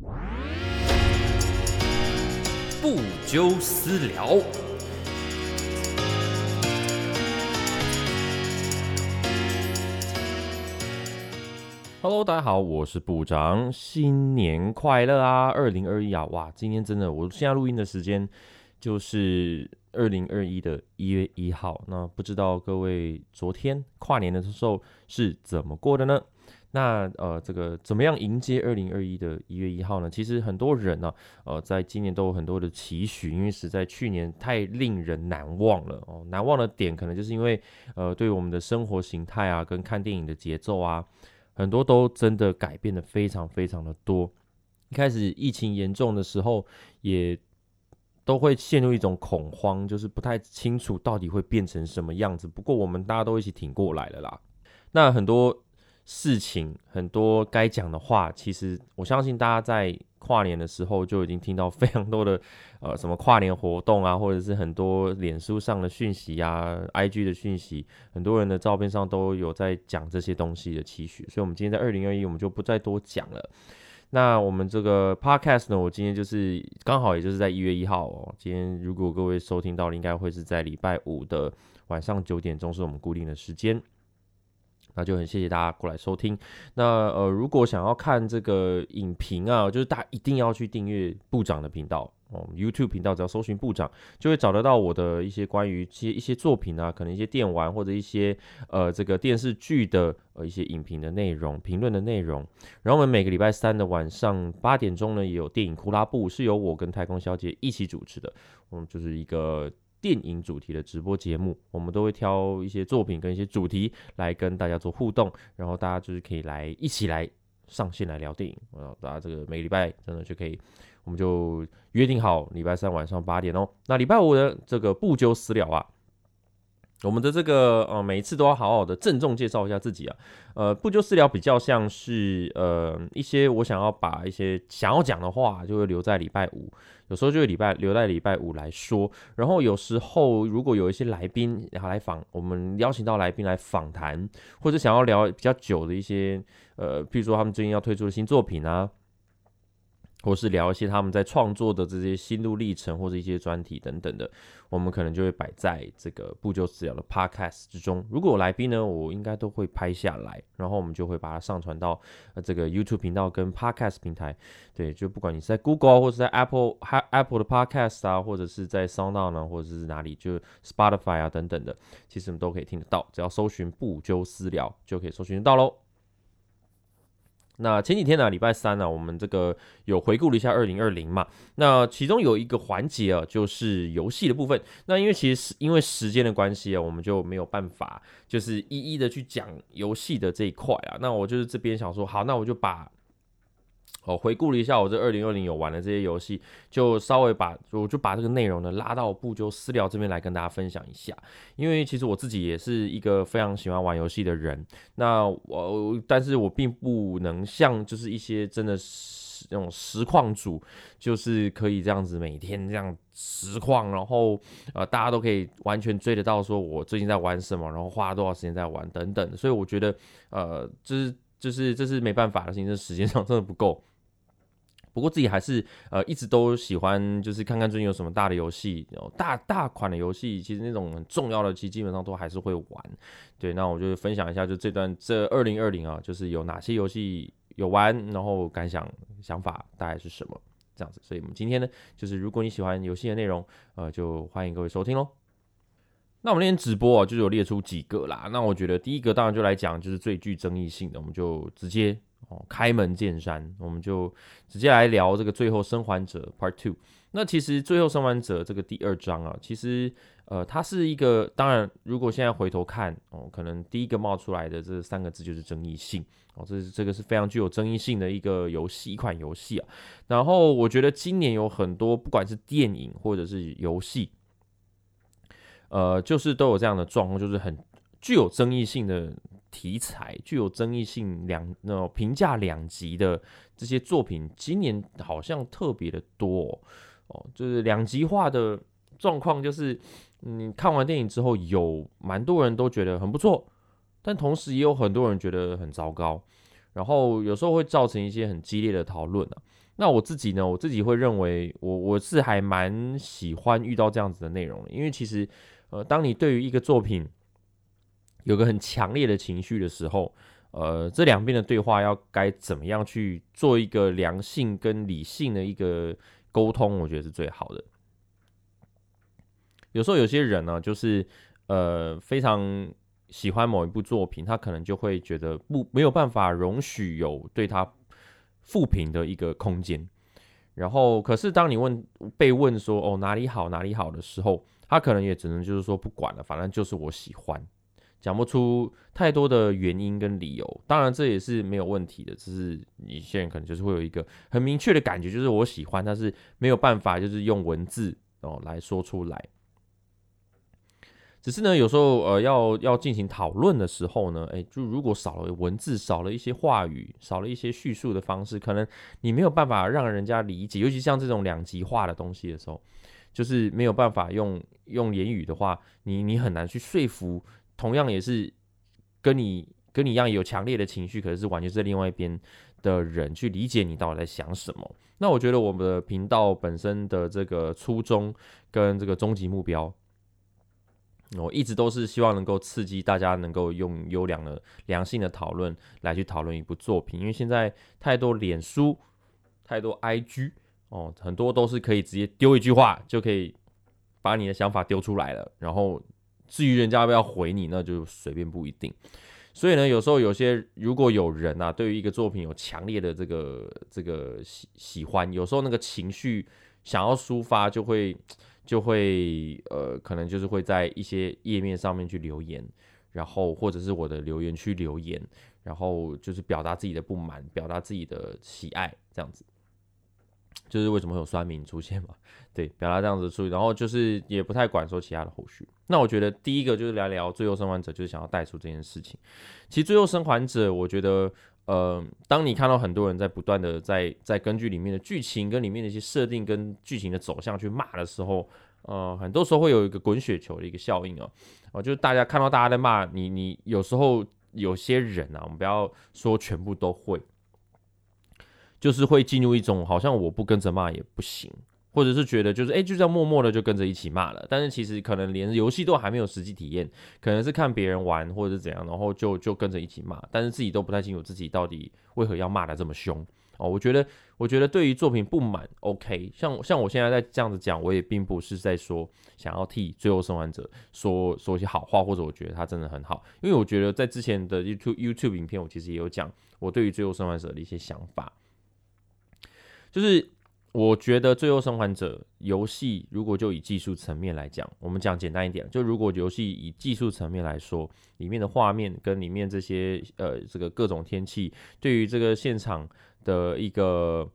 不纠私聊。Hello，大家好，我是部长，新年快乐啊！二零二一啊，哇，今天真的，我现在录音的时间就是二零二一的一月一号。那不知道各位昨天跨年的时候是怎么过的呢？那呃，这个怎么样迎接二零二一的一月一号呢？其实很多人呢，呃，在今年都有很多的期许，因为实在去年太令人难忘了哦。难忘的点可能就是因为呃，对我们的生活形态啊，跟看电影的节奏啊。很多都真的改变的非常非常的多。一开始疫情严重的时候，也都会陷入一种恐慌，就是不太清楚到底会变成什么样子。不过我们大家都一起挺过来了啦。那很多事情，很多该讲的话，其实我相信大家在。跨年的时候就已经听到非常多的呃什么跨年活动啊，或者是很多脸书上的讯息啊，IG 的讯息，很多人的照片上都有在讲这些东西的期许，所以我们今天在二零二一我们就不再多讲了。那我们这个 Podcast 呢，我今天就是刚好也就是在一月一号哦，今天如果各位收听到了，应该会是在礼拜五的晚上九点钟是我们固定的时间。那就很谢谢大家过来收听。那呃，如果想要看这个影评啊，就是大家一定要去订阅部长的频道哦，YouTube 频道，只要搜寻部长，就会找得到我的一些关于一些一些作品啊，可能一些电玩或者一些呃这个电视剧的呃一些影评的内容、评论的内容。然后我们每个礼拜三的晚上八点钟呢，也有电影库拉布，是由我跟太空小姐一起主持的，嗯，就是一个。电影主题的直播节目，我们都会挑一些作品跟一些主题来跟大家做互动，然后大家就是可以来一起来上线来聊电影。啊，大家这个每个礼拜真的就可以，我们就约定好礼拜三晚上八点哦。那礼拜五的这个不纠私聊啊。我们的这个呃，每一次都要好好的郑重介绍一下自己啊。呃，不就私聊比较像是呃一些我想要把一些想要讲的话，就会留在礼拜五，有时候就会礼拜留在礼拜五来说。然后有时候如果有一些来宾然后来访，我们邀请到来宾来访谈，或者想要聊比较久的一些呃，譬如说他们最近要推出的新作品啊。或是聊一些他们在创作的这些心路历程，或者一些专题等等的，我们可能就会摆在这个不就治疗的 podcast 之中。如果来宾呢，我应该都会拍下来，然后我们就会把它上传到呃这个 YouTube 频道跟 podcast 平台。对，就不管你是在 Google 或者在 Apple Apple 的 podcast 啊，或者是在 SoundOn 呢，或者是哪里，就 Spotify 啊等等的，其实我们都可以听得到。只要搜寻不就私聊，就可以搜寻得到喽。那前几天呢，礼拜三呢，我们这个有回顾了一下二零二零嘛。那其中有一个环节啊，就是游戏的部分。那因为其实是因为时间的关系啊，我们就没有办法就是一一的去讲游戏的这一块啊。那我就是这边想说，好，那我就把。我回顾了一下我这二零二零有玩的这些游戏，就稍微把我就把这个内容呢拉到不就私聊这边来跟大家分享一下。因为其实我自己也是一个非常喜欢玩游戏的人，那我但是我并不能像就是一些真的是那种实况主，就是可以这样子每天这样实况，然后呃大家都可以完全追得到说我最近在玩什么，然后花了多少时间在玩等等。所以我觉得呃就是就是这是没办法的事情，这时间上真的不够。不过自己还是呃一直都喜欢，就是看看最近有什么大的游戏，大大款的游戏，其实那种很重要的，其实基本上都还是会玩。对，那我就分享一下，就这段这二零二零啊，就是有哪些游戏有玩，然后感想想法大概是什么这样子。所以我们今天呢，就是如果你喜欢游戏的内容，呃，就欢迎各位收听喽。那我们那天直播啊，就有列出几个啦。那我觉得第一个当然就来讲，就是最具争议性的，我们就直接。哦，开门见山，我们就直接来聊这个《最后生还者》Part Two。那其实《最后生还者》这个第二章啊，其实呃，它是一个，当然，如果现在回头看哦，可能第一个冒出来的这三个字就是争议性哦，这是这个是非常具有争议性的一个游戏，一款游戏啊。然后我觉得今年有很多，不管是电影或者是游戏，呃，就是都有这样的状况，就是很具有争议性的。题材具有争议性两那评价两极的这些作品，今年好像特别的多哦，就是两极化的状况，就是你看完电影之后，有蛮多人都觉得很不错，但同时也有很多人觉得很糟糕，然后有时候会造成一些很激烈的讨论啊。那我自己呢，我自己会认为，我我是还蛮喜欢遇到这样子的内容的，因为其实，呃，当你对于一个作品有个很强烈的情绪的时候，呃，这两边的对话要该怎么样去做一个良性跟理性的一个沟通，我觉得是最好的。有时候有些人呢，就是呃非常喜欢某一部作品，他可能就会觉得不没有办法容许有对他负评的一个空间。然后，可是当你问被问说哦哪里好哪里好的时候，他可能也只能就是说不管了，反正就是我喜欢。讲不出太多的原因跟理由，当然这也是没有问题的，只是你现在可能就是会有一个很明确的感觉，就是我喜欢，但是没有办法就是用文字哦来说出来。只是呢，有时候呃要要进行讨论的时候呢，哎，就如果少了文字，少了一些话语，少了一些叙述的方式，可能你没有办法让人家理解，尤其像这种两极化的东西的时候，就是没有办法用用言语的话，你你很难去说服。同样也是跟你跟你一样有强烈的情绪，可是是完全是另外一边的人去理解你到底在想什么。那我觉得我们的频道本身的这个初衷跟这个终极目标，我一直都是希望能够刺激大家能够用优良的良性的讨论来去讨论一部作品，因为现在太多脸书、太多 IG 哦，很多都是可以直接丢一句话就可以把你的想法丢出来了，然后。至于人家要不要回你，那就随便不一定。所以呢，有时候有些如果有人啊，对于一个作品有强烈的这个这个喜喜欢，有时候那个情绪想要抒发，就会就会呃，可能就是会在一些页面上面去留言，然后或者是我的留言区留言，然后就是表达自己的不满，表达自己的喜爱，这样子。就是为什么会有酸民出现嘛？对，表达这样子处理，然后就是也不太管说其他的后续。那我觉得第一个就是聊聊《最后生还者》，就是想要带出这件事情。其实《最后生还者》，我觉得，呃，当你看到很多人在不断的在在根据里面的剧情跟里面的一些设定跟剧情的走向去骂的时候，呃，很多时候会有一个滚雪球的一个效应啊。哦，就是大家看到大家在骂你，你有时候有些人啊，我们不要说全部都会。就是会进入一种好像我不跟着骂也不行，或者是觉得就是哎就这样默默的就跟着一起骂了，但是其实可能连游戏都还没有实际体验，可能是看别人玩或者是怎样，然后就就跟着一起骂，但是自己都不太清楚自己到底为何要骂的这么凶哦。我觉得我觉得对于作品不满，OK，像像我现在在这样子讲，我也并不是在说想要替最后生还者说说一些好话，或者我觉得他真的很好，因为我觉得在之前的 YouTube YouTube 影片，我其实也有讲我对于最后生还者的一些想法。就是我觉得《最后生还者》游戏，如果就以技术层面来讲，我们讲简单一点，就如果游戏以技术层面来说，里面的画面跟里面这些呃这个各种天气，对于这个现场的一个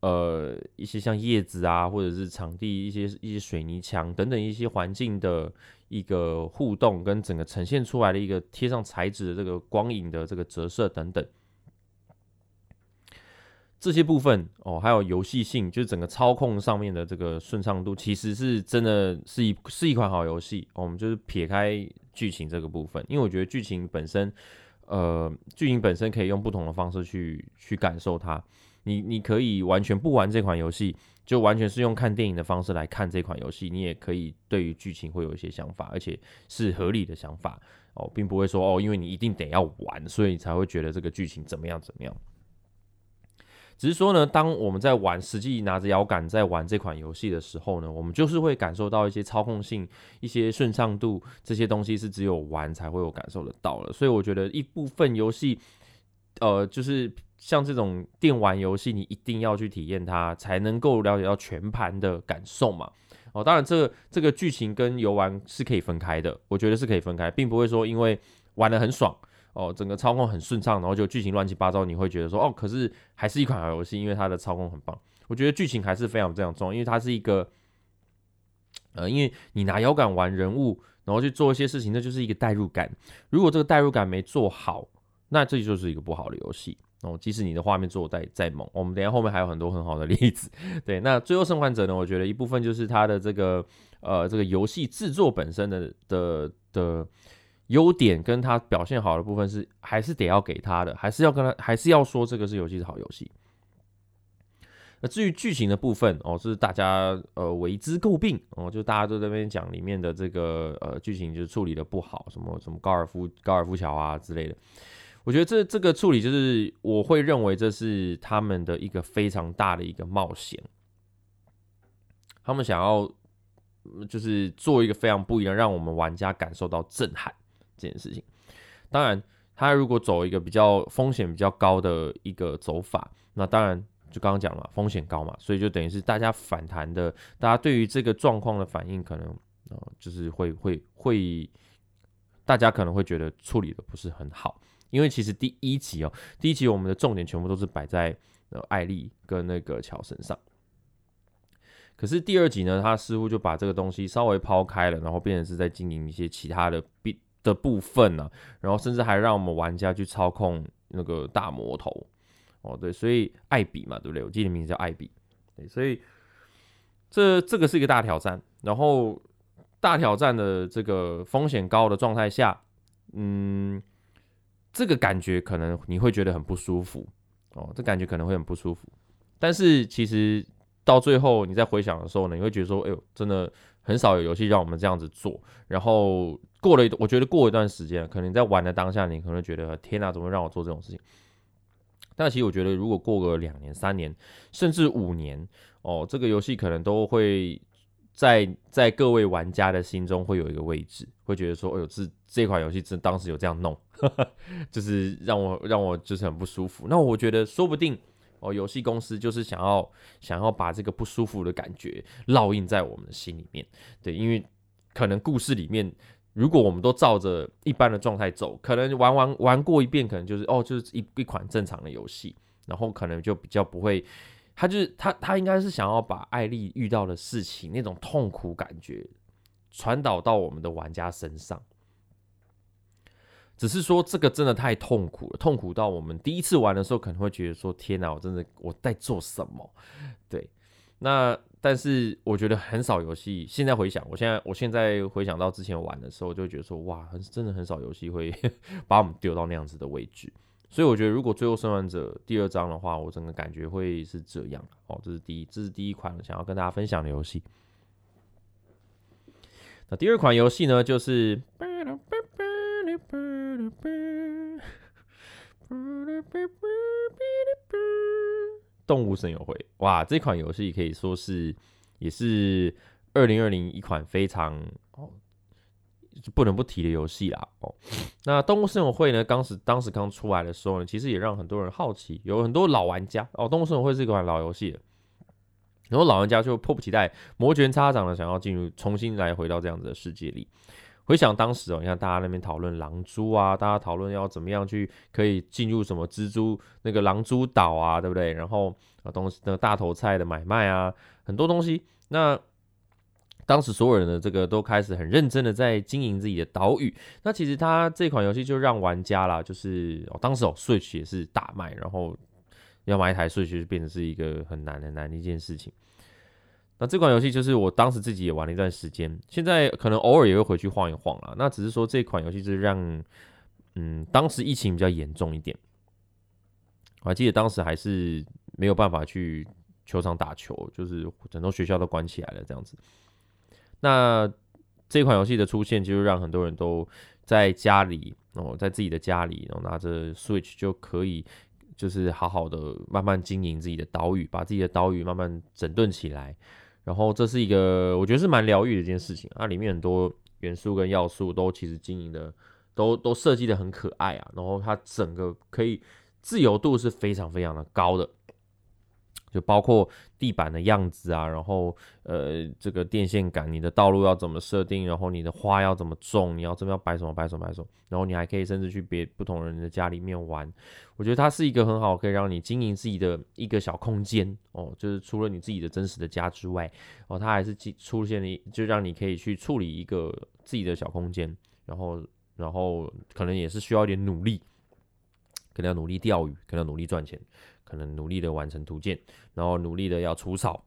呃一些像叶子啊，或者是场地一些一些水泥墙等等一些环境的一个互动，跟整个呈现出来的一个贴上材质的这个光影的这个折射等等。这些部分哦，还有游戏性，就是整个操控上面的这个顺畅度，其实是真的是一是一款好游戏。我们就是撇开剧情这个部分，因为我觉得剧情本身，呃，剧情本身可以用不同的方式去去感受它。你你可以完全不玩这款游戏，就完全是用看电影的方式来看这款游戏，你也可以对于剧情会有一些想法，而且是合理的想法哦，并不会说哦，因为你一定得要玩，所以你才会觉得这个剧情怎么样怎么样。只是说呢，当我们在玩实际拿着摇杆在玩这款游戏的时候呢，我们就是会感受到一些操控性、一些顺畅度这些东西是只有玩才会有感受得到了。所以我觉得一部分游戏，呃，就是像这种电玩游戏，你一定要去体验它，才能够了解到全盘的感受嘛。哦，当然这个这个剧情跟游玩是可以分开的，我觉得是可以分开，并不会说因为玩的很爽。哦，整个操控很顺畅，然后就剧情乱七八糟，你会觉得说，哦，可是还是一款好游戏，因为它的操控很棒。我觉得剧情还是非常非常重要，因为它是一个，呃，因为你拿摇杆玩人物，然后去做一些事情，那就是一个代入感。如果这个代入感没做好，那这就是一个不好的游戏。哦，即使你的画面做的再再猛，我们等下后面还有很多很好的例子。对，那最后生还者呢？我觉得一部分就是它的这个，呃，这个游戏制作本身的的的。优点跟他表现好的部分是还是得要给他的，还是要跟他，还是要说这个是游戏是好游戏。那至于剧情的部分哦，是大家呃为之诟病哦，就大家都在那边讲里面的这个呃剧情就是处理的不好，什么什么高尔夫高尔夫桥啊之类的。我觉得这这个处理就是我会认为这是他们的一个非常大的一个冒险，他们想要就是做一个非常不一样，让我们玩家感受到震撼这件事情。当然，他如果走一个比较风险比较高的一个走法，那当然。就刚刚讲了，风险高嘛，所以就等于是大家反弹的，大家对于这个状况的反应，可能呃，就是会会会，大家可能会觉得处理的不是很好，因为其实第一集哦，第一集我们的重点全部都是摆在呃艾丽跟那个乔身上，可是第二集呢，他似乎就把这个东西稍微抛开了，然后变成是在经营一些其他的 B 的部分呢，然后甚至还让我们玩家去操控那个大魔头。哦，对，所以艾比嘛，对不对？我记得名字叫艾比，对，所以这这个是一个大挑战。然后大挑战的这个风险高的状态下，嗯，这个感觉可能你会觉得很不舒服哦，这感觉可能会很不舒服。但是其实到最后你在回想的时候呢，你会觉得说，哎呦，真的很少有游戏让我们这样子做。然后过了一，我觉得过一段时间，可能在玩的当下，你可能觉得天哪，怎么让我做这种事情？但其实我觉得，如果过个两年、三年，甚至五年，哦，这个游戏可能都会在在各位玩家的心中会有一个位置，会觉得说，哎呦，这这款游戏真当时有这样弄，就是让我让我就是很不舒服。那我觉得说不定哦，游戏公司就是想要想要把这个不舒服的感觉烙印在我们的心里面，对，因为可能故事里面。如果我们都照着一般的状态走，可能玩玩玩过一遍，可能就是哦，就是一一款正常的游戏，然后可能就比较不会，他就是他他应该是想要把艾丽遇到的事情那种痛苦感觉传导到我们的玩家身上，只是说这个真的太痛苦了，痛苦到我们第一次玩的时候可能会觉得说天哪，我真的我在做什么？对，那。但是我觉得很少游戏，现在回想，我现在我现在回想到之前玩的时候，就会觉得说哇，真的很少游戏会 把我们丢到那样子的位置。所以我觉得，如果最后生还者第二章的话，我整个感觉会是这样哦。这是第一，这是第一款想要跟大家分享的游戏。那第二款游戏呢，就是 动物森友会哇，这款游戏可以说是也是二零二零一款非常哦不能不提的游戏啦哦。那动物森友会呢，当时当时刚出来的时候呢，其实也让很多人好奇，有很多老玩家哦。动物森友会是一款老游戏，然后老玩家就迫不及待、摩拳擦掌的想要进入，重新来回到这样子的世界里。回想当时哦，你看大家那边讨论狼蛛啊，大家讨论要怎么样去可以进入什么蜘蛛那个狼蛛岛啊，对不对？然后啊东西那个大头菜的买卖啊，很多东西。那当时所有人的这个都开始很认真的在经营自己的岛屿。那其实他这款游戏就让玩家啦，就是哦当时哦 Switch 也是大卖，然后要买一台 Switch 就变成是一个很难很难的一件事情。那这款游戏就是我当时自己也玩了一段时间，现在可能偶尔也会回去晃一晃啦。那只是说这款游戏是让，嗯，当时疫情比较严重一点，我还记得当时还是没有办法去球场打球，就是整座学校都关起来了这样子。那这款游戏的出现，就是让很多人都在家里哦，在自己的家里，然后拿着 Switch 就可以。就是好好的慢慢经营自己的岛屿，把自己的岛屿慢慢整顿起来。然后这是一个我觉得是蛮疗愈的一件事情它，里面很多元素跟要素都其实经营的都都设计的很可爱啊。然后它整个可以自由度是非常非常的高的。就包括地板的样子啊，然后呃，这个电线杆，你的道路要怎么设定，然后你的花要怎么种，你要这边要摆什么摆什么摆什么，然后你还可以甚至去别不同人的家里面玩。我觉得它是一个很好可以让你经营自己的一个小空间哦，就是除了你自己的真实的家之外，哦，它还是出现了，就让你可以去处理一个自己的小空间，然后然后可能也是需要一点努力，可能要努力钓鱼，可能要努力赚钱。可能努力的完成图鉴，然后努力的要除草，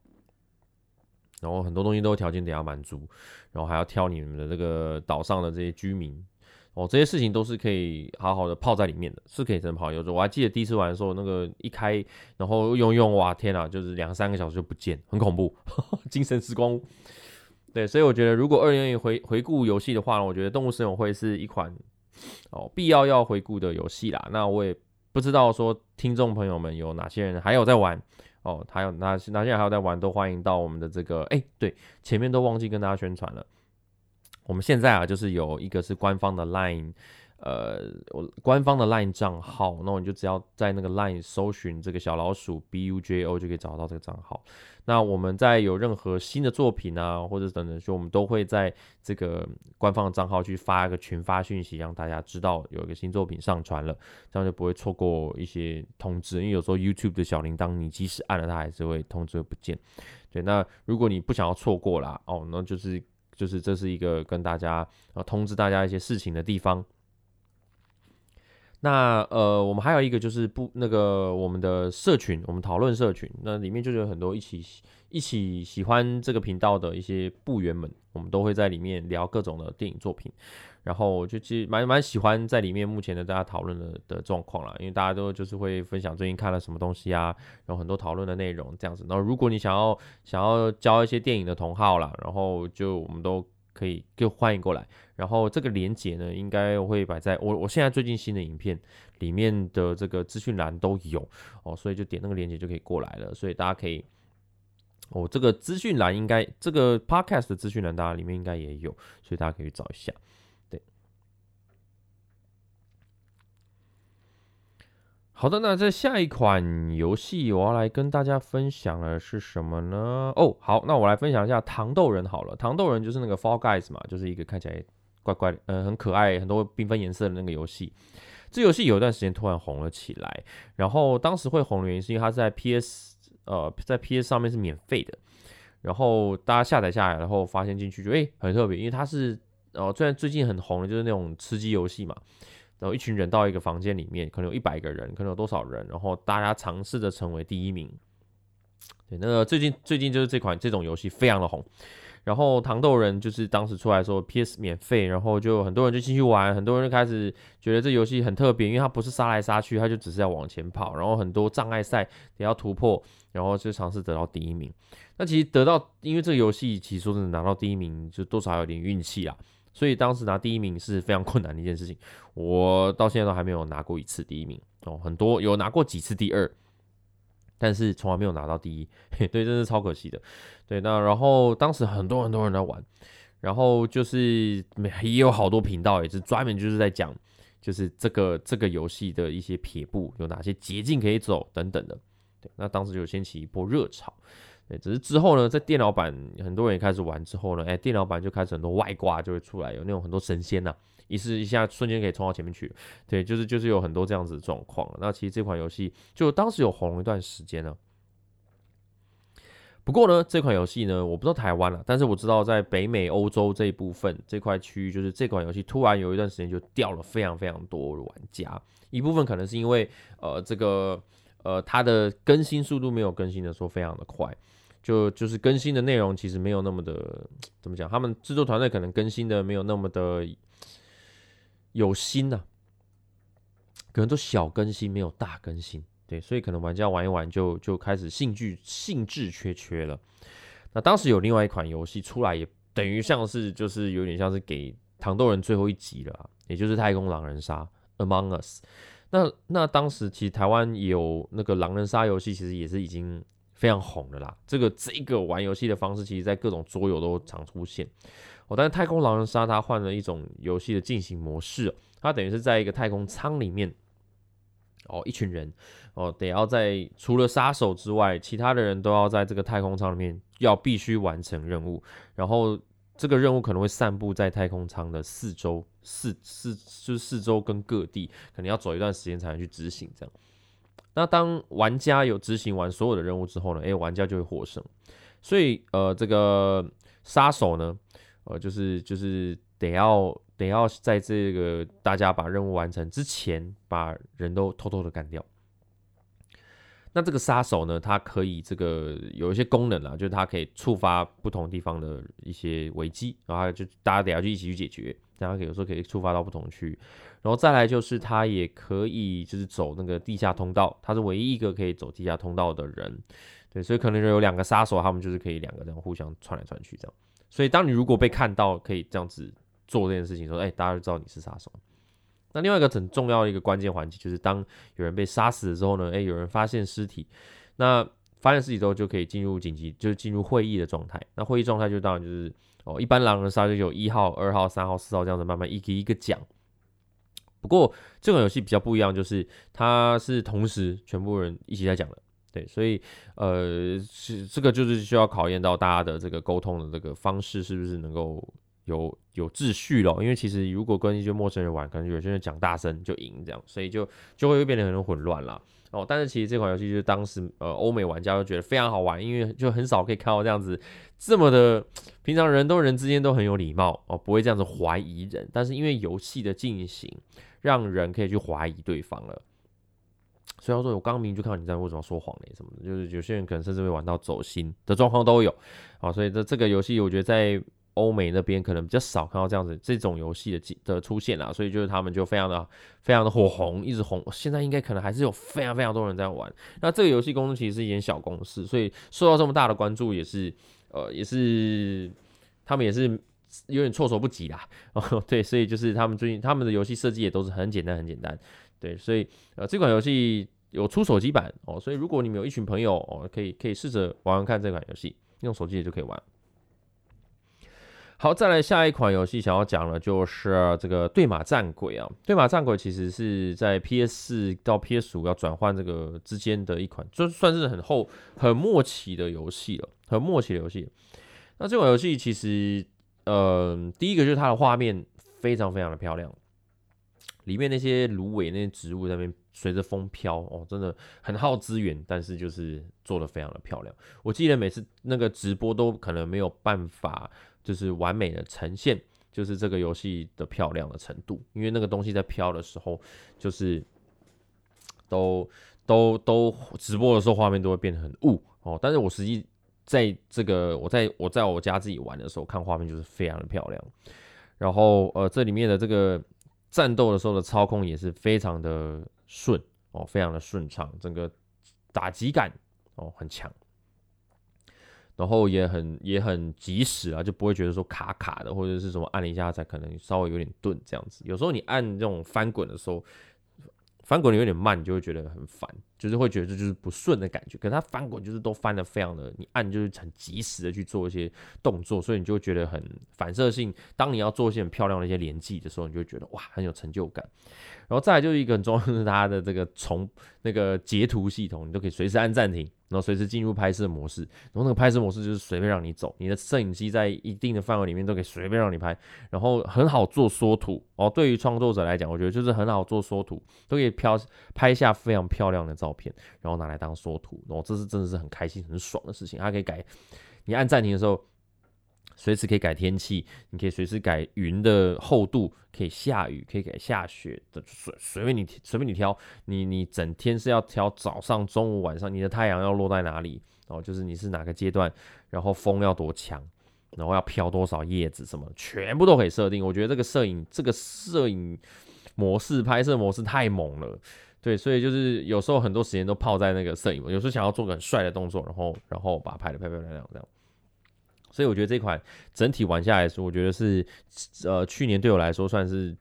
然后很多东西都条件得要满足，然后还要挑你们的这个岛上的这些居民，哦，这些事情都是可以好好的泡在里面的，是可以真的泡。有时候我还记得第一次玩的时候，那个一开，然后用用，哇，天啊，就是两三个小时就不见，很恐怖，精神时光。对，所以我觉得如果二零二回回顾游戏的话呢，我觉得《动物森友会》是一款哦必要要回顾的游戏啦。那我也不知道说听众朋友们有哪些人还有在玩哦，还有哪哪些人还有在玩，都欢迎到我们的这个哎，对，前面都忘记跟大家宣传了。我们现在啊，就是有一个是官方的 Line，呃，我官方的 Line 账号，那你就只要在那个 Line 搜寻这个小老鼠 B U J O 就可以找到这个账号。那我们在有任何新的作品啊，或者等等，就我们都会在这个官方的账号去发一个群发讯息，让大家知道有一个新作品上传了，这样就不会错过一些通知。因为有时候 YouTube 的小铃铛，你即使按了，它还是会通知不见。对，那如果你不想要错过啦，哦，那就是。就是这是一个跟大家呃通知大家一些事情的地方。那呃，我们还有一个就是不那个我们的社群，我们讨论社群，那里面就有很多一起一起喜欢这个频道的一些部员们，我们都会在里面聊各种的电影作品。然后我就其实蛮蛮喜欢在里面目前的大家讨论的的状况啦，因为大家都就是会分享最近看了什么东西啊，然后很多讨论的内容这样子。然后如果你想要想要交一些电影的同好啦，然后就我们都可以就欢迎过来。然后这个连接呢，应该会摆在我我现在最近新的影片里面的这个资讯栏都有哦，所以就点那个连接就可以过来了。所以大家可以，哦，这个资讯栏应该这个 podcast 的资讯栏大家里面应该也有，所以大家可以去找一下。好的，那在下一款游戏，我要来跟大家分享的是什么呢？哦，好，那我来分享一下糖豆人好了。糖豆人就是那个 Fall Guys 嘛，就是一个看起来怪怪，呃，很可爱，很多缤纷颜色的那个游戏。这游戏有一段时间突然红了起来，然后当时会红的原因是因为它在 PS，呃，在 PS 上面是免费的，然后大家下载下来，然后发现进去就诶很特别，因为它是，呃，虽然最近很红的就是那种吃鸡游戏嘛。然后一群人到一个房间里面，可能有一百个人，可能有多少人？然后大家尝试着成为第一名。对，那个最近最近就是这款这种游戏非常的红。然后糖豆人就是当时出来说 PS 免费，然后就很多人就进去玩，很多人就开始觉得这游戏很特别，因为它不是杀来杀去，它就只是要往前跑，然后很多障碍赛也要突破，然后就尝试得到第一名。那其实得到，因为这个游戏其实说真的拿到第一名就多少有点运气啊。所以当时拿第一名是非常困难的一件事情，我到现在都还没有拿过一次第一名哦，很多有拿过几次第二，但是从来没有拿到第一，对，真是超可惜的。对，那然后当时很多很多人在玩，然后就是也有好多频道也是专门就是在讲，就是这个这个游戏的一些撇步，有哪些捷径可以走等等的。对，那当时就掀起一波热潮。只是之后呢，在电脑版很多人也开始玩之后呢，哎，电脑版就开始很多外挂就会出来，有那种很多神仙呐，一试一下瞬间可以冲到前面去，对，就是就是有很多这样子的状况。那其实这款游戏就当时有红一段时间呢。不过呢，这款游戏呢，我不知道台湾了，但是我知道在北美、欧洲这一部分这块区域，就是这款游戏突然有一段时间就掉了非常非常多的玩家，一部分可能是因为呃这个呃它的更新速度没有更新的说非常的快。就就是更新的内容其实没有那么的怎么讲，他们制作团队可能更新的没有那么的有心呐，可能都小更新没有大更新，对，所以可能玩家玩一玩就就开始兴趣兴致缺缺了。那当时有另外一款游戏出来，也等于像是就是有点像是给糖豆人最后一集了，也就是太空狼人杀 Among Us。那那当时其实台湾有那个狼人杀游戏，其实也是已经。非常红的啦，这个这个玩游戏的方式，其实在各种桌游都常出现。哦，但是太空狼人杀它换了一种游戏的进行模式，它等于是在一个太空舱里面，哦，一群人哦，得要在除了杀手之外，其他的人都要在这个太空舱里面要必须完成任务，然后这个任务可能会散布在太空舱的四周四四就是四周跟各地，可能要走一段时间才能去执行这样。那当玩家有执行完所有的任务之后呢？诶，玩家就会获胜。所以，呃，这个杀手呢，呃，就是就是得要得要在这个大家把任务完成之前，把人都偷偷的干掉。那这个杀手呢，它可以这个有一些功能啊，就是它可以触发不同地方的一些危机，然后就大家得要去一起去解决，然后有时候可以触发到不同区域，然后再来就是它也可以就是走那个地下通道，它是唯一一个可以走地下通道的人，对，所以可能有两个杀手，他们就是可以两个这样互相串来串去这样，所以当你如果被看到可以这样子做这件事情，说哎，大家就知道你是杀手。那另外一个很重要的一个关键环节，就是当有人被杀死的时候呢，诶，有人发现尸体，那发现尸体之后就可以进入紧急，就是进入会议的状态。那会议状态就当然就是哦，一般狼人杀就有一号、二号、三号、四号这样子慢慢一个一个讲。不过这款游戏比较不一样，就是它是同时全部人一起在讲的，对，所以呃，是这个就是需要考验到大家的这个沟通的这个方式是不是能够。有有秩序咯，因为其实如果跟一些陌生人玩，可能有些人讲大声就赢这样，所以就就会变得很混乱了哦。但是其实这款游戏就是当时呃欧美玩家都觉得非常好玩，因为就很少可以看到这样子这么的平常人都人之间都很有礼貌哦，不会这样子怀疑人。但是因为游戏的进行，让人可以去怀疑对方了。所以说，我刚明就看到你在为什么说谎嘞什么的，就是有些人可能甚至会玩到走心的状况都有啊。所以这这个游戏我觉得在。欧美那边可能比较少看到这样子这种游戏的的出现啦，所以就是他们就非常的非常的火红，一直红。现在应该可能还是有非常非常多人在玩。那这个游戏公司其实是一间小公司，所以受到这么大的关注也是呃也是他们也是有点措手不及啦。哦，对，所以就是他们最近他们的游戏设计也都是很简单很简单。对，所以呃这款游戏有出手机版哦，所以如果你们有一群朋友哦，可以可以试着玩玩看这款游戏，用手机也就可以玩。好，再来下一款游戏，想要讲的就是这个《对马战鬼》啊，《对马战鬼》其实是在 PS 四到 PS 五要转换这个之间的一款，就算是很厚、很默契的游戏了，很默契的游戏。那这款游戏其实，呃，第一个就是它的画面非常非常的漂亮，里面那些芦苇、那些植物在那边随着风飘，哦，真的很耗资源，但是就是做的非常的漂亮。我记得每次那个直播都可能没有办法。就是完美的呈现，就是这个游戏的漂亮的程度。因为那个东西在飘的时候，就是都都都直播的时候，画面都会变得很雾哦。但是我实际在这个我在我在我家自己玩的时候，看画面就是非常的漂亮。然后呃，这里面的这个战斗的时候的操控也是非常的顺哦，非常的顺畅，整个打击感哦很强。然后也很也很及时啊，就不会觉得说卡卡的，或者是什么按了一下才可能稍微有点钝这样子。有时候你按这种翻滚的时候，翻滚的有点慢，你就会觉得很烦，就是会觉得这就是不顺的感觉。可是它翻滚就是都翻的非常的，你按就是很及时的去做一些动作，所以你就会觉得很反射性。当你要做一些很漂亮的一些连击的时候，你就觉得哇很有成就感。然后再来就是一个很重要的是它的这个从那个截图系统，你都可以随时按暂停。然后随时进入拍摄模式，然后那个拍摄模式就是随便让你走，你的摄影机在一定的范围里面都可以随便让你拍，然后很好做缩图哦。对于创作者来讲，我觉得就是很好做缩图，都可以漂拍下非常漂亮的照照片，然后拿来当缩图，然后这是真的是很开心很爽的事情。它可以改，你按暂停的时候。随时可以改天气，你可以随时改云的厚度，可以下雨，可以改下雪的，随随便你随便你挑，你你整天是要挑早上、中午、晚上，你的太阳要落在哪里，然后就是你是哪个阶段，然后风要多强，然后要飘多少叶子，什么全部都可以设定。我觉得这个摄影这个摄影模式拍摄模式太猛了，对，所以就是有时候很多时间都泡在那个摄影，有时候想要做个很帅的动作，然后然后把它拍的漂漂亮亮这样。所以我觉得这款整体玩下来说，我觉得是，呃，去年对我来说算是，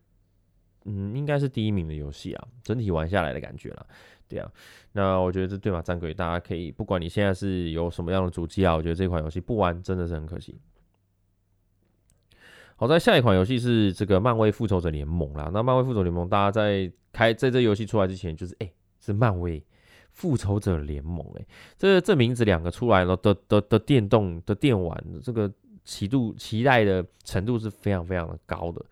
嗯，应该是第一名的游戏啊。整体玩下来的感觉啦，对啊。那我觉得这对马战鬼，大家可以不管你现在是有什么样的主机啊，我觉得这款游戏不玩真的是很可惜。好在下一款游戏是这个漫威复仇者联盟啦。那漫威复仇联盟，大家在开在这游戏出来之前，就是哎，是漫威。复仇者联盟，哎，这这名字两个出来了的的的电动的电玩，这个期度期待的程度是非常非常的高的。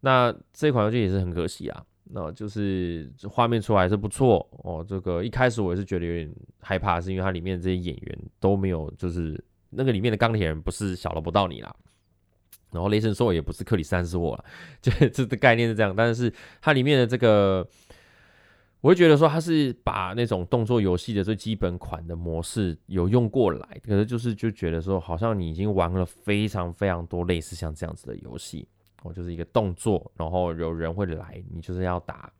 那这款游戏也是很可惜啊，那就是画面出来是不错哦。这个一开始我也是觉得有点害怕，是因为它里面这些演员都没有，就是那个里面的钢铁人不是小罗伯道尼啦，然后雷神索尔也不是克里斯·汉斯沃了，就这的概念是这样。但是它里面的这个。我会觉得说它是把那种动作游戏的最基本款的模式有用过来，可是就是就觉得说好像你已经玩了非常非常多类似像这样子的游戏，哦，就是一个动作，然后有人会来，你就是要打。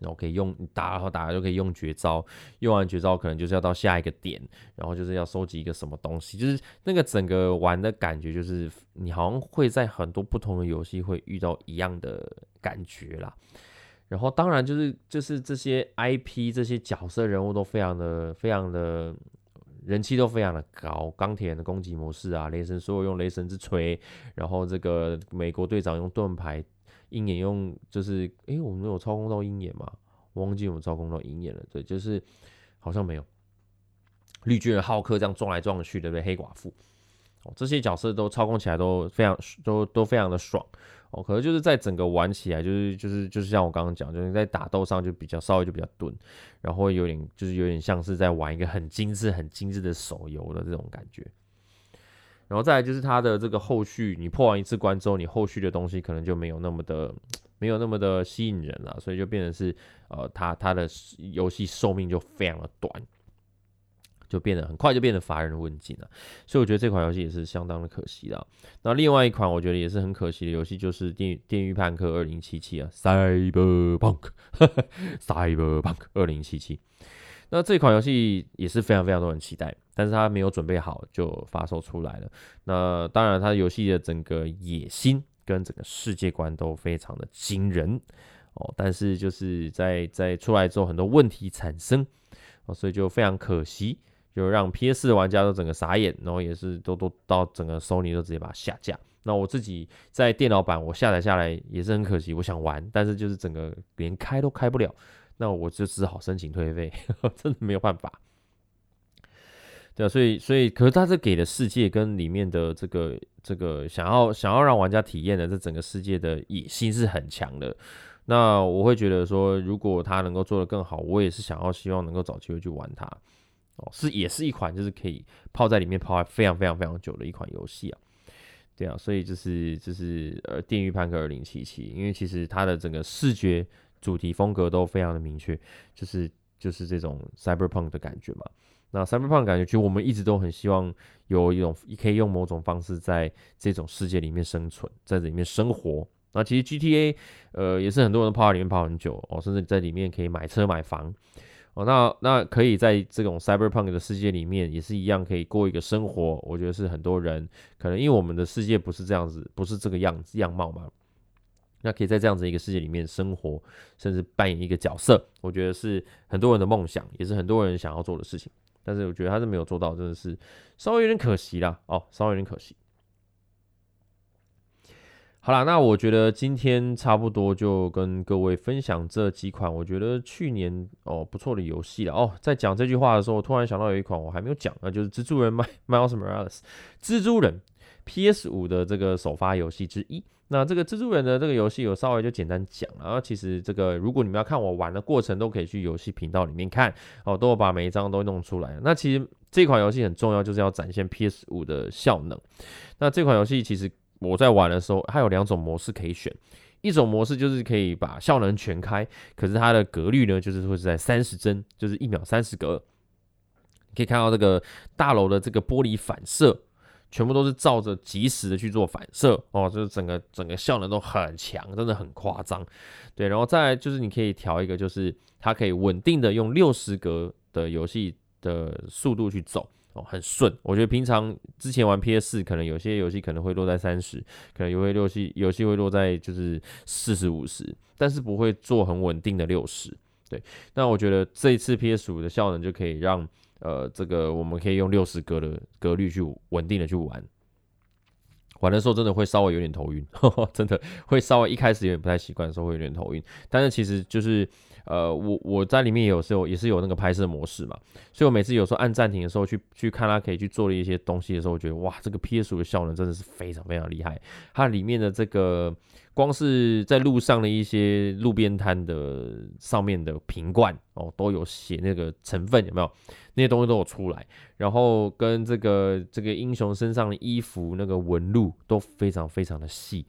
然后可以用打，然后打就可以用绝招，用完绝招可能就是要到下一个点，然后就是要收集一个什么东西，就是那个整个玩的感觉，就是你好像会在很多不同的游戏会遇到一样的感觉啦。然后当然就是就是这些 IP 这些角色人物都非常的非常的人气都非常的高，钢铁人的攻击模式啊，雷神所有用雷神之锤，然后这个美国队长用盾牌。鹰眼用就是，哎，我们有操控到鹰眼吗？我忘记我们操控到鹰眼了。对，就是好像没有。绿巨人、浩克这样撞来撞去，对不对？黑寡妇，哦，这些角色都操控起来都非常都都非常的爽哦。可能就是在整个玩起来，就是就是就是像我刚刚讲，就是在打斗上就比较稍微就比较钝，然后有点就是有点像是在玩一个很精致、很精致的手游的这种感觉。然后再来就是它的这个后续，你破完一次关之后，你后续的东西可能就没有那么的，没有那么的吸引人了，所以就变成是，呃，它它的游戏寿命就非常的短，就变得很快就变得乏人问津了。所以我觉得这款游戏也是相当的可惜的。那另外一款我觉得也是很可惜的游戏就是《电电狱判客二零七七》啊，Cyberpunk，Cyberpunk 二零七七。那这款游戏也是非常非常多人期待，但是它没有准备好就发售出来了。那当然，它游戏的整个野心跟整个世界观都非常的惊人哦，但是就是在在出来之后很多问题产生哦，所以就非常可惜，就让 PS 玩家都整个傻眼，然后也是都都到整个 Sony 都直接把它下架。那我自己在电脑版我下载下来也是很可惜，我想玩，但是就是整个连开都开不了。那我就只好申请退费，真的没有办法。对啊，所以所以，可是他这给的世界跟里面的这个这个想要想要让玩家体验的这整个世界的野心是很强的。那我会觉得说，如果他能够做得更好，我也是想要希望能够找机会去玩它。哦，是也是一款就是可以泡在里面泡非常非常非常久的一款游戏啊。对啊，所以就是就是呃，电狱判客二零七七，因为其实它的整个视觉。主题风格都非常的明确，就是就是这种 cyberpunk 的感觉嘛。那 cyberpunk 感觉，其实我们一直都很希望有一种可以用某种方式在这种世界里面生存，在这里面生活。那其实 GTA 呃也是很多人泡在里面泡很久哦，甚至在里面可以买车买房哦。那那可以在这种 cyberpunk 的世界里面也是一样可以过一个生活。我觉得是很多人可能因为我们的世界不是这样子，不是这个样子样貌嘛。那可以在这样子一个世界里面生活，甚至扮演一个角色，我觉得是很多人的梦想，也是很多人想要做的事情。但是我觉得他是没有做到，真的是稍微有点可惜啦。哦，稍微有点可惜。好啦，那我觉得今天差不多就跟各位分享这几款我觉得去年哦不错的游戏了。哦，在讲这句话的时候，我突然想到有一款我还没有讲，那就是《蜘蛛人》Miles Morales，蜘蛛人 PS 五的这个首发游戏之一。那这个蜘蛛人的这个游戏，有稍微就简单讲了。然后其实这个，如果你们要看我玩的过程，都可以去游戏频道里面看哦，都有把每一张都弄出来。那其实这款游戏很重要，就是要展现 PS 五的效能。那这款游戏其实我在玩的时候，它有两种模式可以选，一种模式就是可以把效能全开，可是它的格率呢，就是会是在三十帧，就是一秒三十格。可以看到这个大楼的这个玻璃反射。全部都是照着及时的去做反射哦，就是整个整个效能都很强，真的很夸张。对，然后再来就是你可以调一个，就是它可以稳定的用六十格的游戏的速度去走哦，很顺。我觉得平常之前玩 PS 四，可能有些游戏可能会落在三十，可能有些游戏游戏会落在就是四十五十，但是不会做很稳定的六十。对，那我觉得这一次 PS 五的效能就可以让。呃，这个我们可以用六十格的格率去稳定的去玩，玩的时候真的会稍微有点头晕，真的会稍微一开始有点不太习惯的时候会有点头晕，但是其实就是。呃，我我在里面有时候也是有那个拍摄模式嘛，所以我每次有时候按暂停的时候去去看它可以去做的一些东西的时候，我觉得哇，这个 PS 五的效能真的是非常非常厉害。它里面的这个光是在路上的一些路边摊的上面的瓶罐哦，都有写那个成分有没有？那些东西都有出来，然后跟这个这个英雄身上的衣服那个纹路都非常非常的细。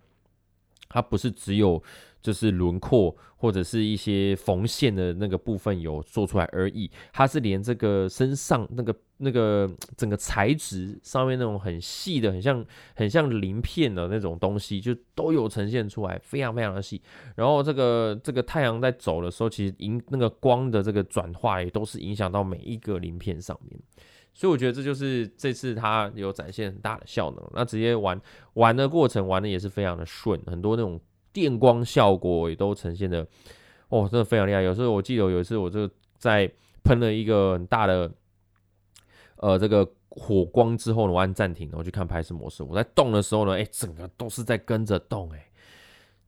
它不是只有就是轮廓或者是一些缝线的那个部分有做出来而已，它是连这个身上那个那个整个材质上面那种很细的，很像很像鳞片的那种东西，就都有呈现出来，非常非常的细。然后这个这个太阳在走的时候，其实影那个光的这个转化也都是影响到每一个鳞片上面。所以我觉得这就是这次它有展现很大的效能。那直接玩玩的过程玩的也是非常的顺，很多那种。电光效果也都呈现的，哦，真的非常厉害。有时候我记得有一次，我就在喷了一个很大的，呃，这个火光之后呢，我按暂停，然后去看拍摄模式。我在动的时候呢，哎，整个都是在跟着动，哎，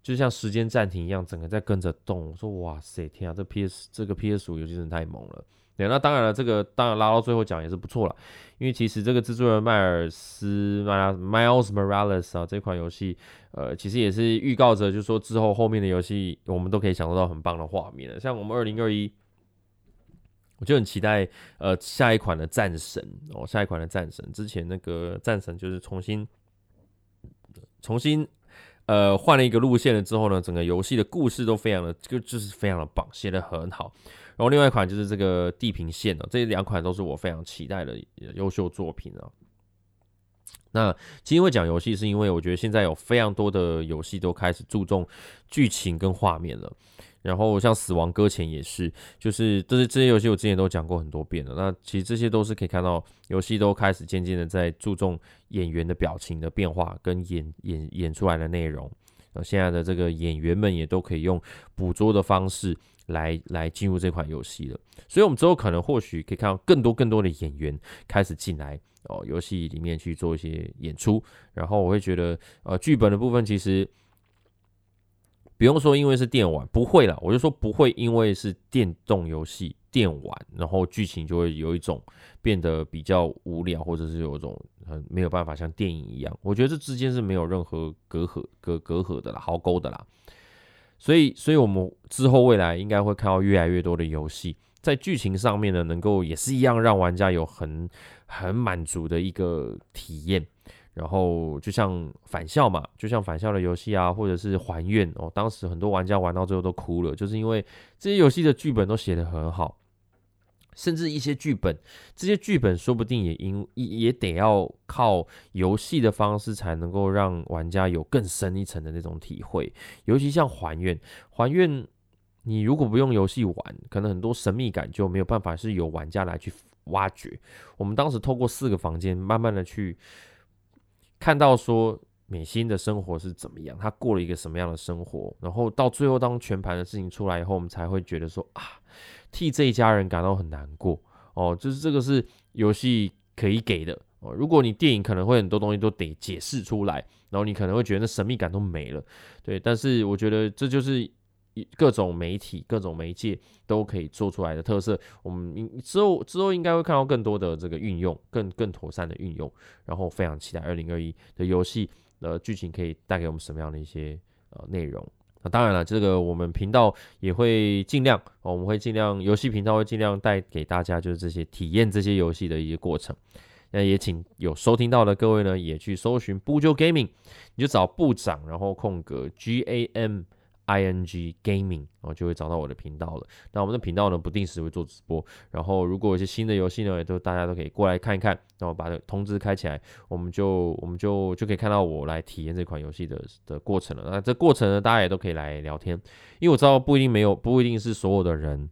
就像时间暂停一样，整个在跟着动。我说，哇塞，天啊，这 PS 这个 PS 五游戏真的太猛了。那当然了，这个当然拉到最后讲也是不错了，因为其实这个制作人迈尔斯 Miles Morales 啊，这款游戏，呃，其实也是预告着，就是说之后后面的游戏，我们都可以享受到很棒的画面了。像我们二零二一，我就很期待，呃，下一款的战神哦，下一款的战神，之前那个战神就是重新重新呃换了一个路线了之后呢，整个游戏的故事都非常的就就是非常的棒，写的很好。然后另外一款就是这个《地平线》哦，这两款都是我非常期待的优秀作品啊。那今天会讲游戏，是因为我觉得现在有非常多的游戏都开始注重剧情跟画面了。然后像《死亡搁浅》也是，就是这些这些游戏我之前都讲过很多遍了。那其实这些都是可以看到，游戏都开始渐渐的在注重演员的表情的变化跟演演演出来的内容。那现在的这个演员们也都可以用捕捉的方式。来来进入这款游戏了，所以我们之后可能或许可以看到更多更多的演员开始进来哦，游戏里面去做一些演出。然后我会觉得，呃，剧本的部分其实不用说，因为是电玩，不会了。我就说不会，因为是电动游戏电玩，然后剧情就会有一种变得比较无聊，或者是有一种很没有办法像电影一样。我觉得这之间是没有任何隔阂隔隔阂的啦，壕沟的啦。所以，所以我们之后未来应该会看到越来越多的游戏，在剧情上面呢，能够也是一样让玩家有很很满足的一个体验。然后，就像返校嘛，就像返校的游戏啊，或者是还愿哦，当时很多玩家玩到最后都哭了，就是因为这些游戏的剧本都写得很好。甚至一些剧本，这些剧本说不定也因也得要靠游戏的方式才能够让玩家有更深一层的那种体会。尤其像还愿，还愿，你如果不用游戏玩，可能很多神秘感就没有办法是由玩家来去挖掘。我们当时透过四个房间，慢慢的去看到说美心的生活是怎么样，他过了一个什么样的生活，然后到最后当全盘的事情出来以后，我们才会觉得说啊。替这一家人感到很难过哦，就是这个是游戏可以给的哦。如果你电影可能会很多东西都得解释出来，然后你可能会觉得那神秘感都没了，对。但是我觉得这就是各种媒体、各种媒介都可以做出来的特色。我们之后之后应该会看到更多的这个运用，更更妥善的运用。然后非常期待二零二一的游戏的剧情可以带给我们什么样的一些呃内容。那当然了，这个我们频道也会尽量，我们会尽量游戏频道会尽量带给大家，就是这些体验这些游戏的一些过程。那也请有收听到的各位呢，也去搜寻不就 Gaming，你就找部长，然后空格 G A M。I n g gaming，然后就会找到我的频道了。那我们的频道呢，不定时会做直播。然后如果有些新的游戏呢，也都大家都可以过来看一看。然后把通知开起来，我们就我们就就可以看到我来体验这款游戏的的过程了。那这过程呢，大家也都可以来聊天，因为我知道不一定没有，不一定是所有的人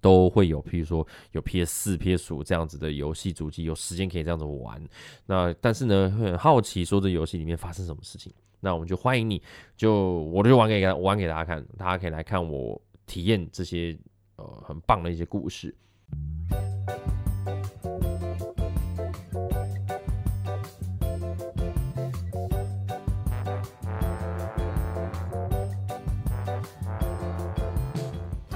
都会有，譬如说有 PS 四、PS 五这样子的游戏主机，有时间可以这样子玩。那但是呢，很好奇说这游戏里面发生什么事情。那我们就欢迎你，就我就玩给玩给大家看，大家可以来看我体验这些呃很棒的一些故事。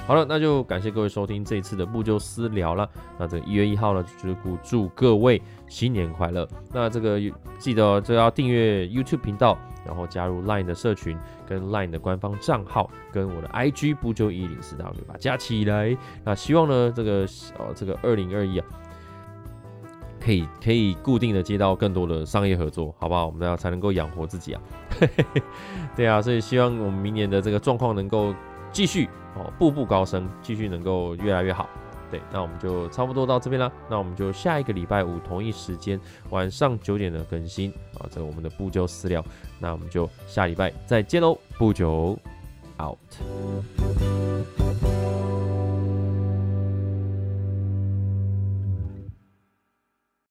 好了，那就感谢各位收听这一次的不就私聊了。那这个一月一号呢，就是祝各位新年快乐。那这个记得就要订阅 YouTube 频道。然后加入 LINE 的社群，跟 LINE 的官方账号，跟我的 IG 不就一零四 W 把加起来。那希望呢，这个呃这个二零二一啊，可以可以固定的接到更多的商业合作，好不好？我们要才能够养活自己啊。对啊，所以希望我们明年的这个状况能够继续哦，步步高升，继续能够越来越好。对，那我们就差不多到这边啦。那我们就下一个礼拜五同一时间晚上九点的更新啊，这个我们的不久私聊。那我们就下礼拜再见喽，不久 out。